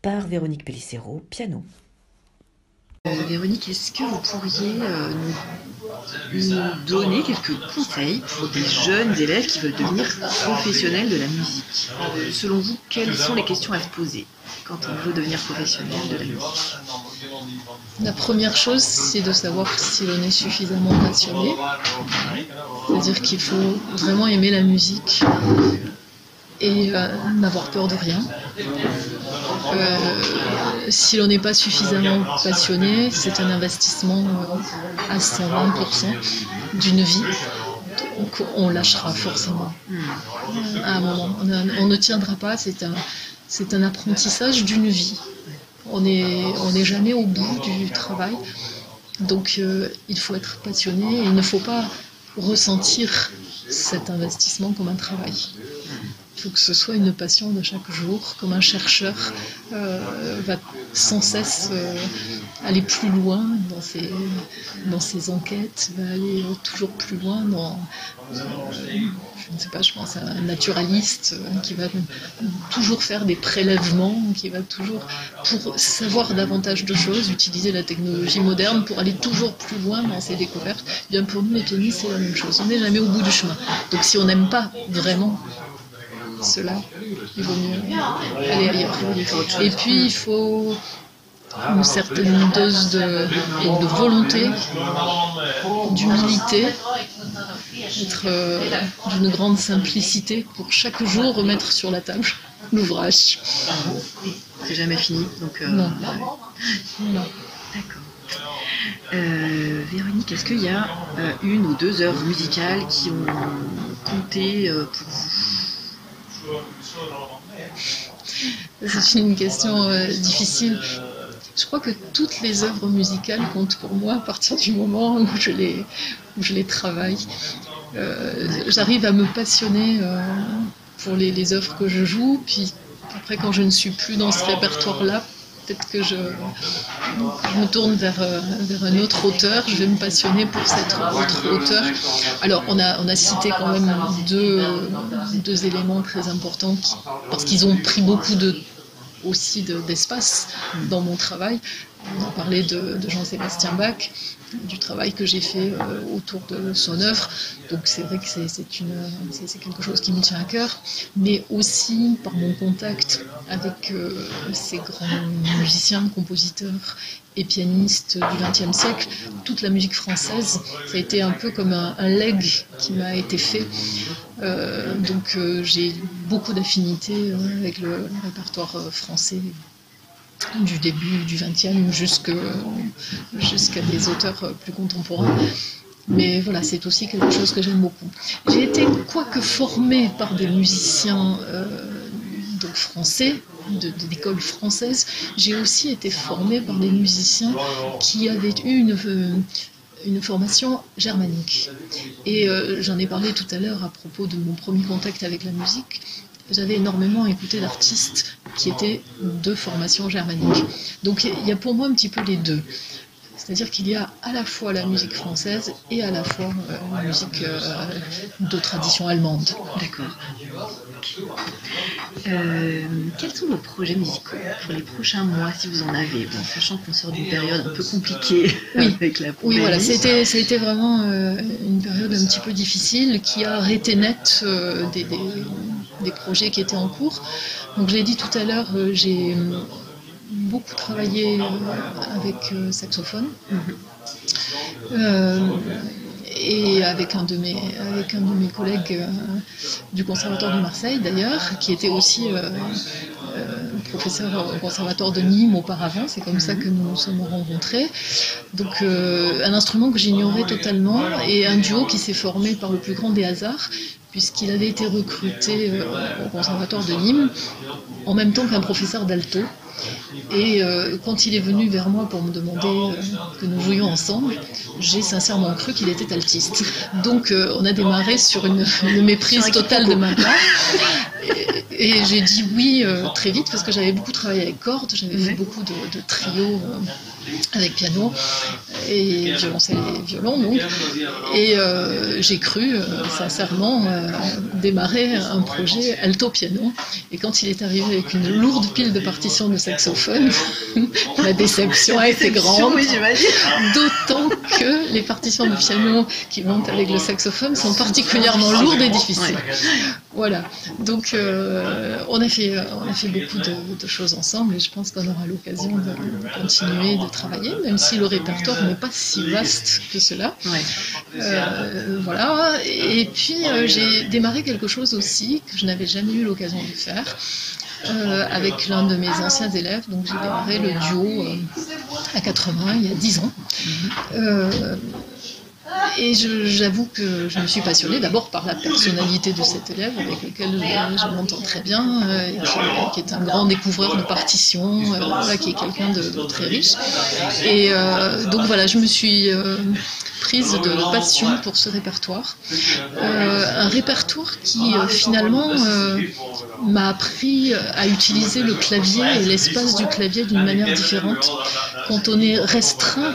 par Véronique Pellicero, piano. Euh, Véronique, est-ce que vous pourriez euh, nous, nous donner quelques conseils pour des jeunes élèves qui veulent devenir professionnels de la musique? Euh, Selon vous, quelles sont les questions à se poser quand on veut devenir professionnel de la musique? La première chose, c'est de savoir si l'on est suffisamment passionné. C'est-à-dire qu'il faut vraiment aimer la musique et euh, n'avoir peur de rien. Euh, si l'on n'est pas suffisamment passionné, c'est un investissement euh, à 120% d'une vie. Donc on lâchera forcément à un moment. On, ne tiendra pas, c'est un apprentissage d'une vie. On n'est jamais au bout du travail. Donc euh, il faut être passionné et il ne faut pas ressentir cet investissement comme un travail. Il faut que ce soit une passion de chaque jour, comme un chercheur euh, va sans cesse euh, aller plus loin dans ses, dans enquêtes, va aller euh, toujours plus loin dans, je ne sais pas, je pense à un naturaliste euh, qui va toujours faire des prélèvements, qui va toujours, pour savoir davantage de choses, utiliser la technologie moderne pour aller toujours plus loin dans ses découvertes. Eh Bien pour nous, les pianistes, c'est la même chose. On n'est jamais au bout du chemin. Donc si on n'aime pas vraiment cela, il vaut mieux aller ailleurs. Et puis il faut une certaine dose de, de volonté, d'humilité, être euh, d'une grande simplicité pour chaque jour remettre sur la table l'ouvrage. C'est jamais fini, donc... euh, Non. ouais. Non. D'accord. Euh, Véronique, est-ce qu'il y a une ou deux heures musicales qui ont compté pour vous? C'est une question difficile. Je crois que toutes les œuvres musicales comptent pour moi à partir du moment où je les, où je les travaille. Euh, J'arrive à me passionner euh, pour les, les œuvres que je joue, puis après quand je ne suis plus dans ce répertoire-là, peut-être que je, je me tourne vers, euh, vers un autre auteur, je vais me passionner pour cet autre auteur. Alors on a, on a cité quand même deux, deux éléments très importants parce qu'ils ont pris beaucoup de aussi de- d'espace dans mon travail. On a parlé de, Jean-Sébastien Bach, du travail que j'ai fait euh, autour de son œuvre. Donc c'est vrai que c'est quelque chose qui me tient à cœur, mais aussi par mon contact avec euh, ces grands musiciens, compositeurs et pianistes du XXe siècle, toute la musique française, ça a été un peu comme un, leg qui m'a été fait. Euh, donc euh, j'ai beaucoup d'affinités euh, avec le, répertoire français du début du XXe jusqu'à des auteurs plus contemporains. Mais voilà, c'est aussi quelque chose que j'aime beaucoup. J'ai été, quoique formée par des musiciens donc français, d'école française, j'ai aussi été formée par des musiciens qui avaient eu une, euh, une formation germanique. Et euh, j'en ai parlé tout à l'heure à propos de mon premier contact avec la musique. J'avais énormément écouté d'artistes qui étaient de formation germanique. Donc il y a pour moi un petit peu les deux. C'est-à-dire qu'il y a à la fois la musique française et à la fois euh, la musique euh, de tradition allemande. D'accord. Euh, quels sont vos projets musicaux pour les prochains mois, si vous en avez? Bon, sachant qu'on sort d'une période un peu compliquée Oui. avec la Oui, pandémie. voilà, c'était, ça a été vraiment euh, une période un petit peu difficile qui a arrêté net euh, des, des- des projets qui étaient en cours. Donc, je l'ai dit tout à l'heure, j'ai beaucoup travaillé euh, avec euh, saxophone. Euh, et avec un de mes, avec un de mes collègues du Conservatoire de Marseille d'ailleurs, qui était aussi professeur au Conservatoire de Nîmes auparavant, c'est comme ça que nous nous sommes rencontrés. Donc un instrument que j'ignorais totalement et un duo qui s'est formé par le plus grand des hasards, puisqu'il avait été recruté au Conservatoire de Nîmes en même temps qu'un professeur d'alto. Et euh, quand il est venu vers moi pour me demander euh, que nous jouions ensemble, j'ai sincèrement cru qu'il était altiste. Donc euh, on a démarré sur une, une méprise totale de ma part. Et, et j'ai dit oui euh, très vite parce que j'avais beaucoup travaillé avec cordes, j'avais fait beaucoup de, de trios euh, avec piano. et violoncelle et violon donc. Et j'ai cru sincèrement démarrer un projet alto piano. Et quand il est arrivé avec une lourde pile de partitions de saxophone, la déception a été grande. D'autant que les partitions de piano qui montent avec le saxophone sont particulièrement lourdes et difficiles. Voilà. Donc euh, on, a fait, on a fait beaucoup de, choses ensemble et je pense qu'on aura l'occasion de, continuer de travailler, même si le répertoire n'est pas si vaste que cela. Euh, voilà. Et puis euh, j'ai démarré quelque chose aussi que je n'avais jamais eu l'occasion de faire. avec l'un de mes anciens élèves. Donc j'ai démarré le duo à 80 il y a 10 ans. Et j'avoue que je me suis passionnée d'abord par la personnalité de cet élève avec lequel je, m'entends très bien, euh, qui, est un grand découvreur de partitions, euh, qui est quelqu'un de, très riche. Et euh, donc voilà, je me suis prise de passion pour ce répertoire. un répertoire qui finalement m'a appris à utiliser le clavier et l'espace du clavier d'une manière différente. Quand on est restreint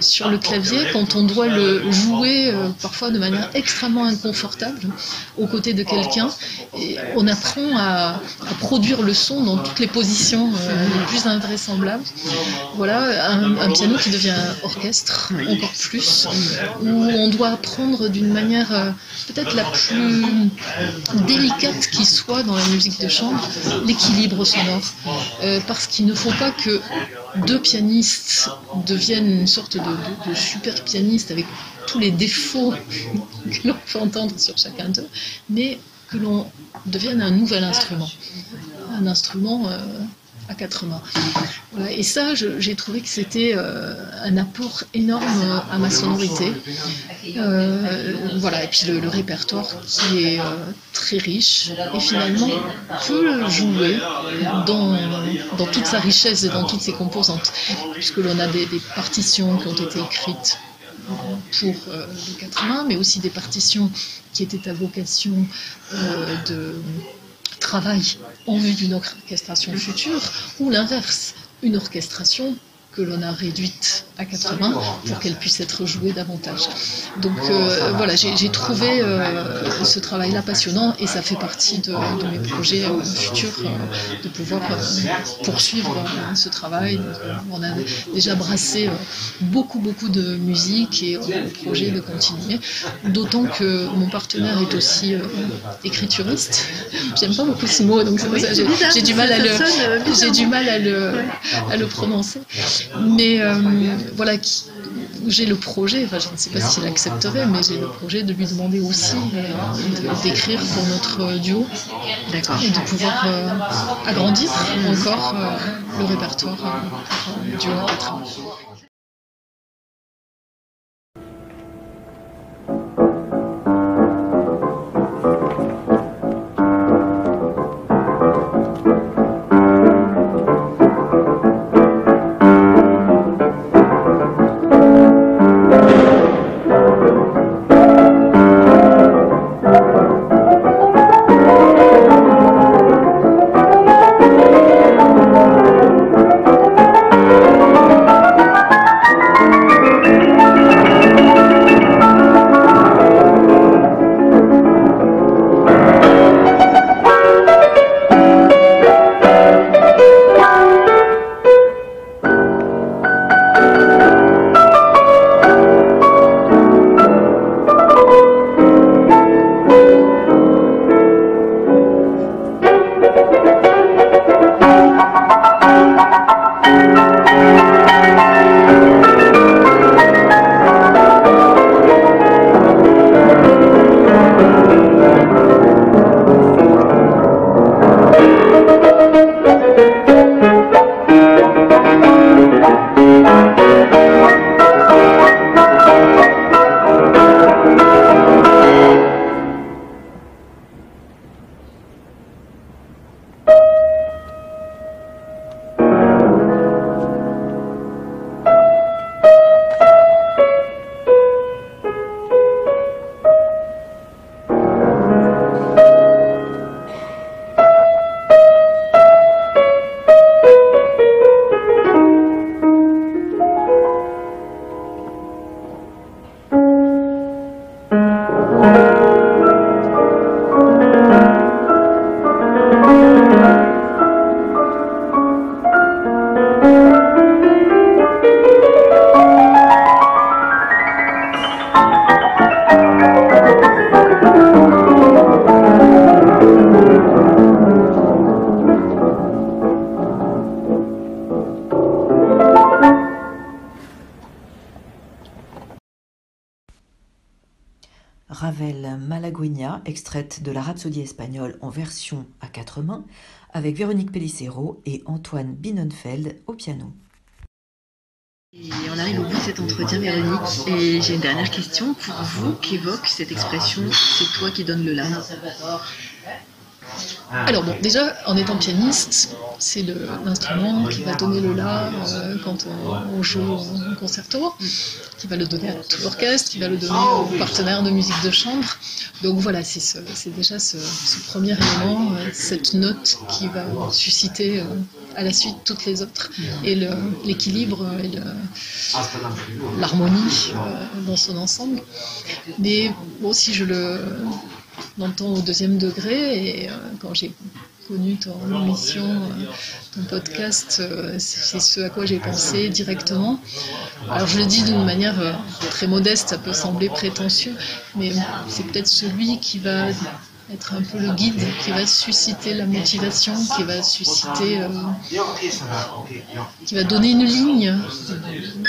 sur le clavier, quand on doit le jouer euh, parfois de manière extrêmement inconfortable aux côtés de quelqu'un, on apprend à, produire le son dans toutes les positions euh, les plus invraisemblables. Voilà, un, piano qui devient orchestre encore plus, où on doit apprendre d'une manière euh, peut-être la plus délicate qui soit dans la musique de chambre, l'équilibre sonore. Parce qu'il ne faut pas que deux pianistes deviennent une sorte de, super pianiste avec tous les défauts que l'on peut entendre sur chacun d'eux, mais que l'on devienne un nouvel instrument. Un instrument euh, à quatre mains. Et ça, j'ai trouvé que c'était euh, un apport énorme euh, à ma sonorité. Euh, voilà, et puis le, répertoire qui est très riche et finalement peut jouer dans, dans toute sa richesse et dans toutes ses composantes, puisque l'on a des, partitions qui ont été écrites pour le quatre mains, mais aussi des partitions qui étaient à vocation de travail en vue d'une orchestration future, ou l'inverse, une orchestration que l'on a réduite à 80 pour qu'elle puisse être jouée davantage. Donc euh, voilà, j'ai trouvé euh, ce travail-là passionnant et ça fait partie de, mes projets euh, futurs de pouvoir poursuivre ce travail. on a déjà brassé beaucoup beaucoup de musique et on a le projet de continuer. D'autant que mon partenaire est aussi écrituriste. J'aime pas beaucoup ce mot, donc j'ai du mal à le j'ai du mal à le à le prononcer. Mais euh, voilà, j'ai le projet, enfin je ne sais pas s'il accepterait, mais j'ai le projet de lui demander aussi euh, d'écrire pour notre duo. Et de pouvoir euh, agrandir encore le répertoire duo De la Rhapsodie espagnole en version à quatre mains, avec Véronique Pellicero et Antoine Binnenfeld au piano. Et on arrive au bout de cet entretien, Véronique, et j'ai une dernière question pour vous. Qu'évoque cette expression C'est toi qui donnes le là alors bon, déjà, en étant pianiste, c'est l'instrument qui va donner le la euh, quand on, joue en concerto, qui va le donner à tout l'orchestre, qui va le donner aux partenaires de musique de chambre. Donc voilà, c'est déjà ce, premier élément, euh, cette note qui va susciter euh, à la suite toutes les autres, et l'équilibre et l'harmonie dans son ensemble. Mais bon, si je le d'entendre au deuxième degré. Et quand j'ai connu ton émission, euh, ton podcast, euh, c'est ce à quoi j'ai pensé directement. Alors je le dis d'une manière très modeste, ça peut sembler prétentieux, mais c'est peut-être celui qui va être un peu le guide qui va susciter la motivation, qui va susciter, euh, qui va donner une ligne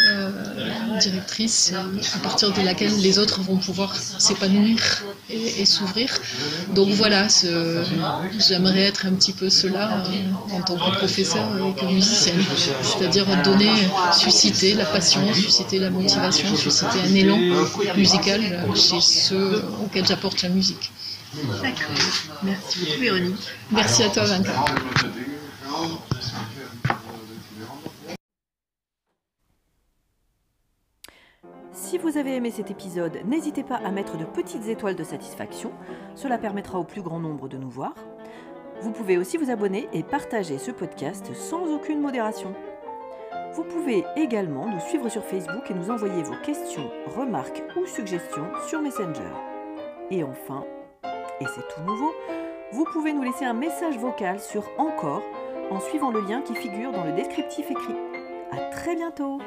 euh, directrice à partir de laquelle les autres vont pouvoir s'épanouir et, s'ouvrir. Donc voilà, j'aimerais être un petit peu cela euh, en tant que professeur et que musicienne, c'est-à-dire donner, susciter la passion, susciter la motivation, susciter un élan musical chez ceux auxquels j'apporte la musique. D'accord. Merci beaucoup, Véronique. Merci à toi, Vinca. Si vous avez aimé cet épisode, n'hésitez pas à mettre de petites étoiles de satisfaction. Cela permettra au plus grand nombre de nous voir. Vous pouvez aussi vous abonner et partager ce podcast sans aucune modération. Vous pouvez également nous suivre sur Facebook et nous envoyer vos questions, remarques ou suggestions sur Messenger. Et enfin, et c'est tout nouveau, vous pouvez nous laisser un message vocal sur Encore en suivant le lien qui figure dans le descriptif écrit. A très bientôt